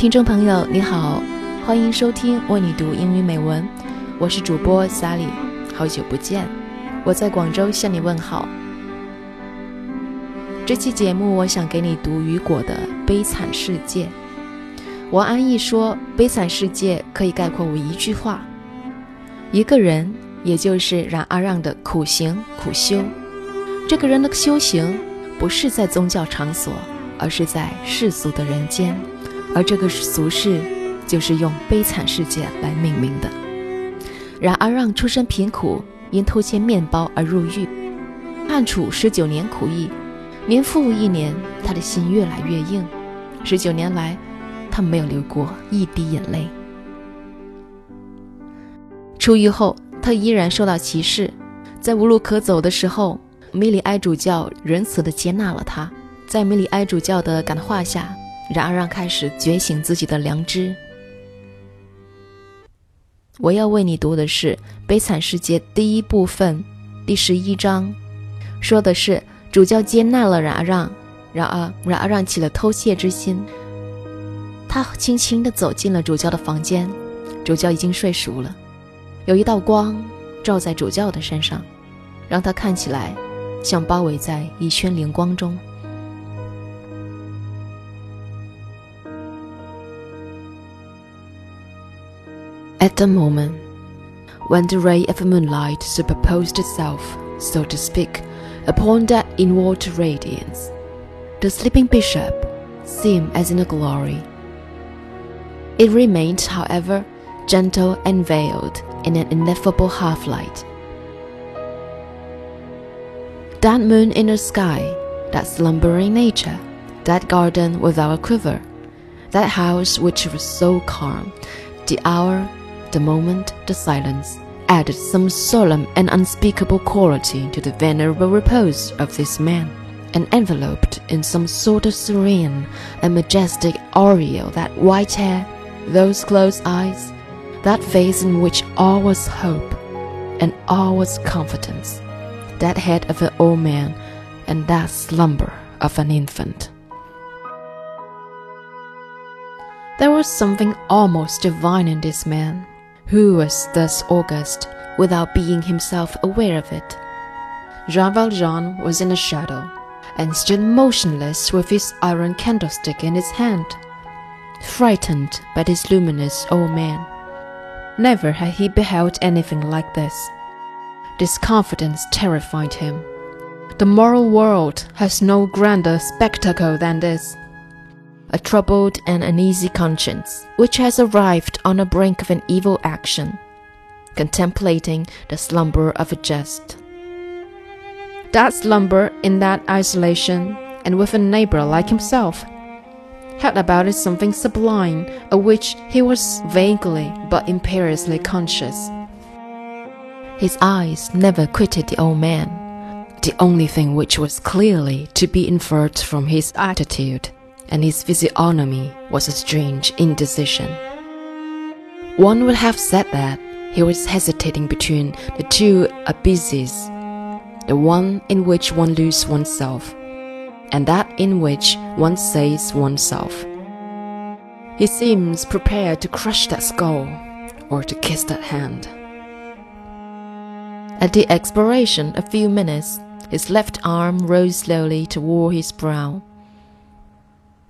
听众朋友，你好，欢迎收听为你读英语美文，我是主播 Sally，好久不见，我在广州向你问好。这期节目，我想给你读雨果的《悲惨世界》。王安忆说，《悲惨世界》可以概括为一句话：一个人，也就是冉阿让的苦行苦修。这个人的修行，不是在宗教场所，而是在世俗的人间。而这个俗世，就是用悲惨世界来命名的。然而让出身贫苦，因偷窃面包而入狱，判处十九年苦役。年复一年，他的心越来越硬。十九年来，他没有流过一滴眼泪。出狱后，他依然受到歧视，在无路可走的时候，米里埃主教仁慈地接纳了他。在米里埃主教的感化下，冉阿让开始觉醒自己的良知。我要为你读的是《悲惨世界》第一部分第十一章，说的是主教接纳了冉阿让，然而冉阿让起了偷窃之心。他轻轻地走进了主教的房间，主教已经睡熟了，有一道光照在主教的身上，让他看起来像包围在一圈灵光中。At the moment, when the ray of moonlight superposed itself, so to speak, upon that inward radiance, the sleeping bishop seemed as in a glory. It remained, however, gentle and veiled in an ineffable half light. That moon in the sky, that slumbering nature, that garden without a quiver, that house which was so calm, the hour the moment, the silence, added some solemn and unspeakable quality to the venerable repose of this man, and enveloped in some sort of serene and majestic aureole that white hair, those closed eyes, that face in which all was hope and all was confidence, that head of an old man and that slumber of an infant. There was something almost divine in this man who was thus august without being himself aware of it. Jean Valjean was in a shadow, and stood motionless with his iron candlestick in his hand, frightened by this luminous old man. Never had he beheld anything like this. This confidence terrified him. The moral world has no grander spectacle than this a troubled and uneasy conscience, which has arrived on the brink of an evil action, contemplating the slumber of a jest. That slumber in that isolation, and with a neighbor like himself, had about it something sublime of which he was vaguely but imperiously conscious. His eyes never quitted the old man, the only thing which was clearly to be inferred from his attitude and his physiognomy was a strange indecision. One would have said that he was hesitating between the two abysses, the one in which one loses oneself, and that in which one saves oneself. He seems prepared to crush that skull or to kiss that hand. At the expiration of a few minutes, his left arm rose slowly toward his brow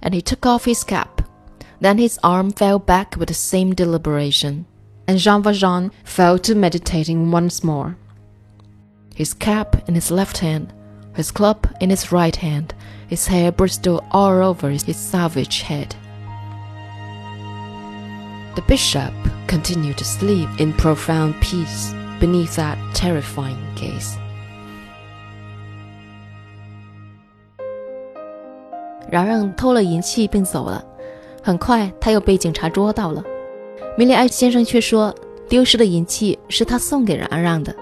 and he took off his cap. Then his arm fell back with the same deliberation, and Jean Valjean fell to meditating once more. His cap in his left hand, his club in his right hand, his hair bristled all over his savage head. The bishop continued to sleep in profound peace beneath that terrifying gaze. 冉让偷了银器并走了，很快他又被警察捉到了。米利埃先生却说，丢失的银器是他送给冉让的，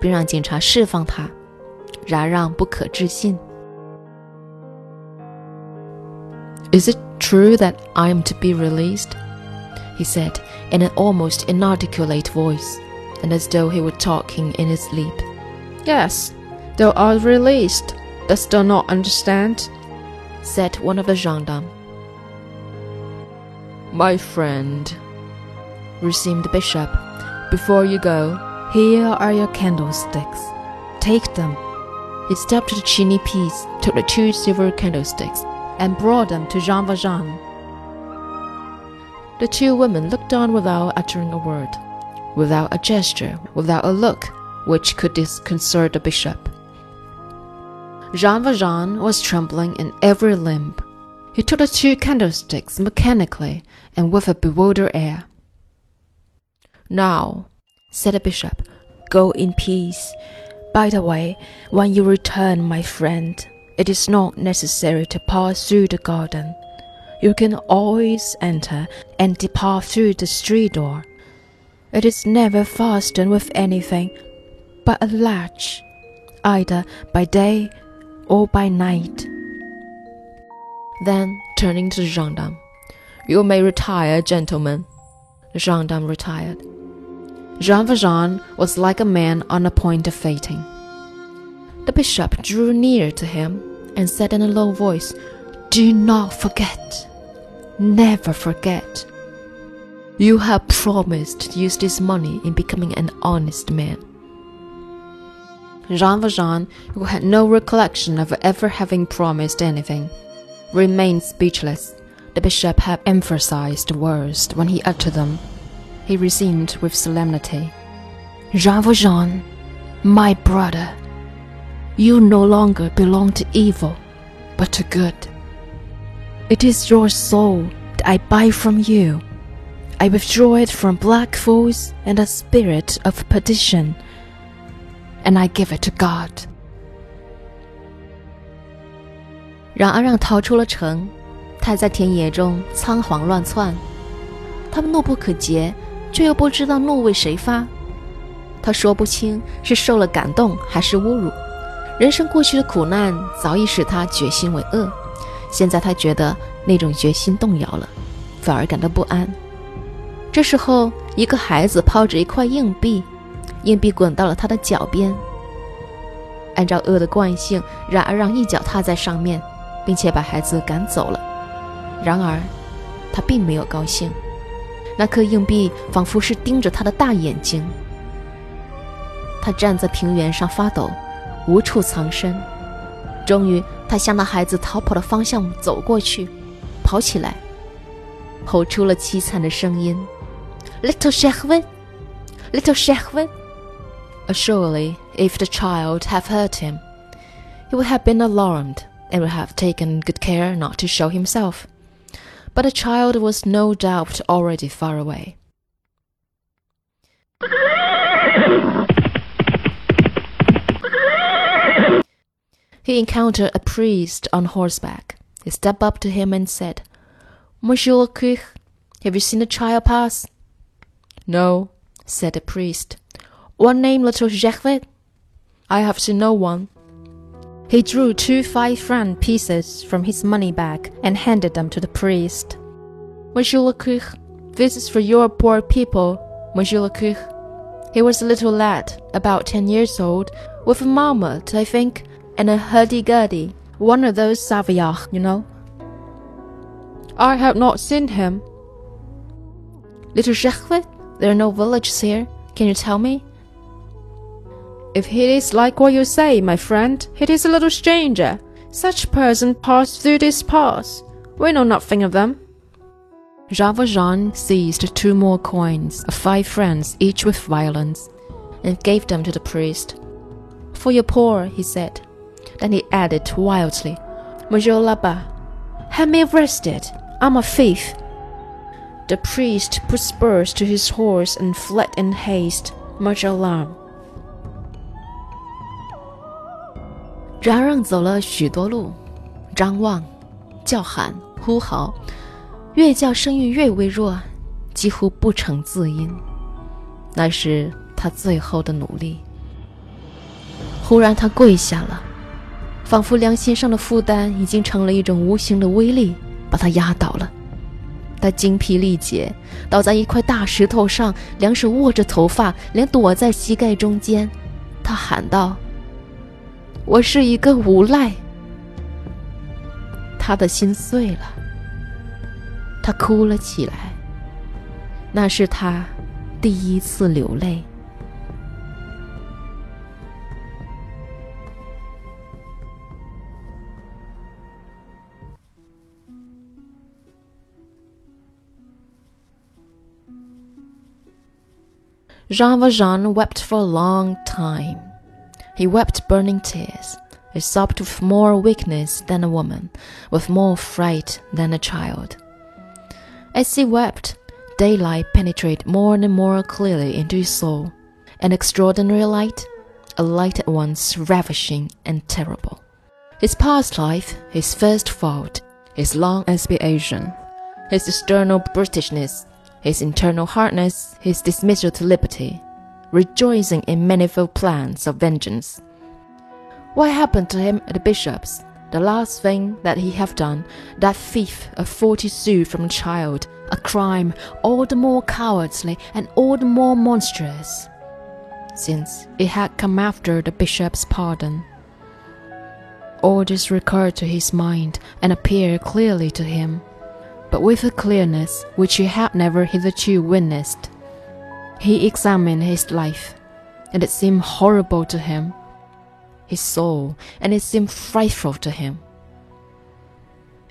并让警察释放他。冉让不可置信。Is it true that I am to be released? He said in an almost inarticulate voice, and as though he were talking in his sleep. Yes, thou art released. Dost thou not understand? Said one of the gendarmes. My friend, resumed the bishop, before you go, here are your candlesticks. Take them. He stepped to the chimney piece, took the two silver candlesticks, and brought them to Jean Valjean. The two women looked on without uttering a word, without a gesture, without a look which could disconcert the bishop. Jean Valjean was trembling in every limb. He took the two candlesticks mechanically and with a bewildered air. Now, said the bishop, go in peace. By the way, when you return, my friend, it is not necessary to pass through the garden. You can always enter and depart through the street door. It is never fastened with anything but a latch, either by day or by night. Then, turning to the gendarme, You may retire, gentlemen. The gendarme retired. Jean Valjean was like a man on the point of fainting. The bishop drew near to him and said in a low voice, Do not forget, never forget. You have promised to use this money in becoming an honest man. Jean Valjean, who had no recollection of ever having promised anything, remained speechless. The bishop had emphasized the words when he uttered them. He resumed with solemnity Jean Valjean, my brother, you no longer belong to evil, but to good. It is your soul that I buy from you. I withdraw it from black fools and a spirit of perdition and I give it to God. 冉阿让逃出了城，他在田野中仓皇乱窜，他们怒不可遏，却又不知道怒为谁发。他说不清是受了感动还是侮辱。人生过去的苦难早已使他决心为恶，现在他觉得那种决心动摇了，反而感到不安。这时候，一个孩子抛着一块硬币。硬币滚到了他的脚边。按照恶的惯性，冉而让一脚踏在上面，并且把孩子赶走了。然而，他并没有高兴。那颗硬币仿佛是盯着他的大眼睛。他站在平原上发抖，无处藏身。终于，他向那孩子逃跑的方向走过去，跑起来，吼出了凄惨的声音：“Little Shahwin，Little Shahwin。” Surely, if the child had heard him, he would have been alarmed and would have taken good care not to show himself. But the child was no doubt already far away. he encountered a priest on horseback. He stepped up to him and said, Monsieur le Curé, have you seen the child pass? No, said the priest. One name little Gervais? I have seen no one. He drew two five franc pieces from his money bag and handed them to the priest. Monsieur le Curé, this is for your poor people, Monsieur le Curé. He was a little lad, about ten years old, with a marmot, I think, and a hurdy-gurdy. One of those Savoyards, you know. I have not seen him. Little Gervais, there are no villages here. Can you tell me? If it is like what you say, my friend, it is a little stranger. Such person passed through this pass. We know nothing of them. Jean Valjean seized two more coins of five francs each with violence, and gave them to the priest. For your poor, he said. Then he added wildly, Monsieur l'Abbé, have me arrested. I'm a thief. The priest put spurs to his horse and fled in haste, much alarmed. 冉让走了许多路，张望、叫喊、呼号，越叫声音越微弱，几乎不成字音。那是他最后的努力。忽然，他跪下了，仿佛良心上的负担已经成了一种无形的威力，把他压倒了。他精疲力竭，倒在一块大石头上，两手握着头发，脸躲在膝盖中间。他喊道。我是一个无赖，他的心碎了，他哭了起来。那是他第一次流泪。Jean Valjean wept for a long time. He wept burning tears. He sobbed with more weakness than a woman, with more fright than a child. As he wept, daylight penetrated more and more clearly into his soul, an extraordinary light, a light at once ravishing and terrible. His past life, his first fault, his long expiation, his external Britishness, his internal hardness, his dismissal to liberty, rejoicing in manifold plans of vengeance. What happened to him at the bishop's? The last thing that he have done, that thief of forty sous from a child, a crime all the more cowardly and all the more monstrous, since it had come after the bishop's pardon. All this recurred to his mind and appeared clearly to him but with a clearness which he had never hitherto witnessed. He examined his life, and it seemed horrible to him, his soul, and it seemed frightful to him.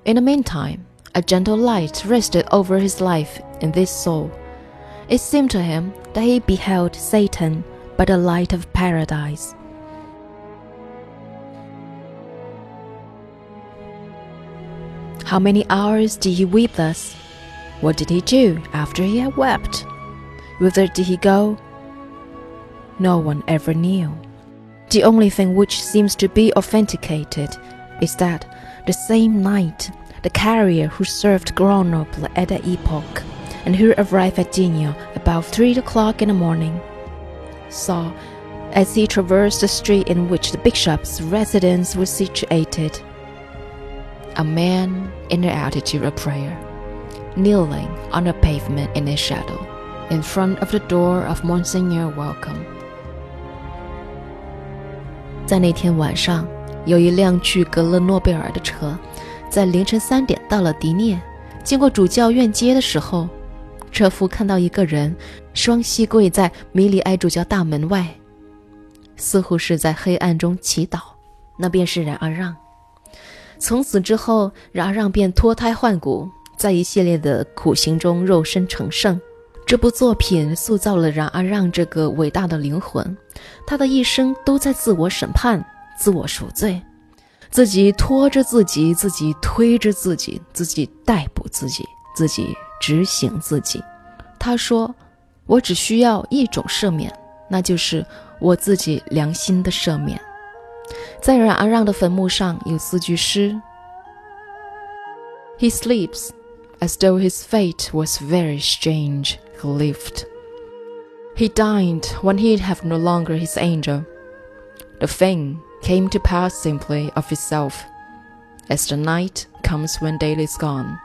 In the meantime, a gentle light rested over his life and this soul. It seemed to him that he beheld Satan by the light of paradise. How many hours did he weep thus? What did he do after he had wept? Whither did he go? No one ever knew. The only thing which seems to be authenticated is that the same night, the carrier who served Grenoble at that epoch, and who arrived at Digne about three o'clock in the morning, saw, as he traversed the street in which the bishop's residence was situated, a man in the attitude of prayer, kneeling on the pavement in the shadow, in front of the door of Monsignor Welcome. 在那天晚上，有一辆去格勒诺贝尔的车，在凌晨三点到了迪涅。经过主教院街的时候，车夫看到一个人双膝跪在米里埃主教大门外，似乎是在黑暗中祈祷。那便是冉阿让。从此之后，冉阿让便脱胎换骨，在一系列的苦行中肉身成圣。这部作品塑造了冉阿让这个伟大的灵魂，他的一生都在自我审判、自我赎罪，自己拖着自己，自己推着自己，自己逮捕自己，自己执行自己。他说：“我只需要一种赦免，那就是我自己良心的赦免。”在冉阿让的坟墓上有四句诗：“He sleeps as though his fate was very strange. He lived. He died when he'd have no longer his angel. The thing came to pass simply of itself, as the night comes when day is gone.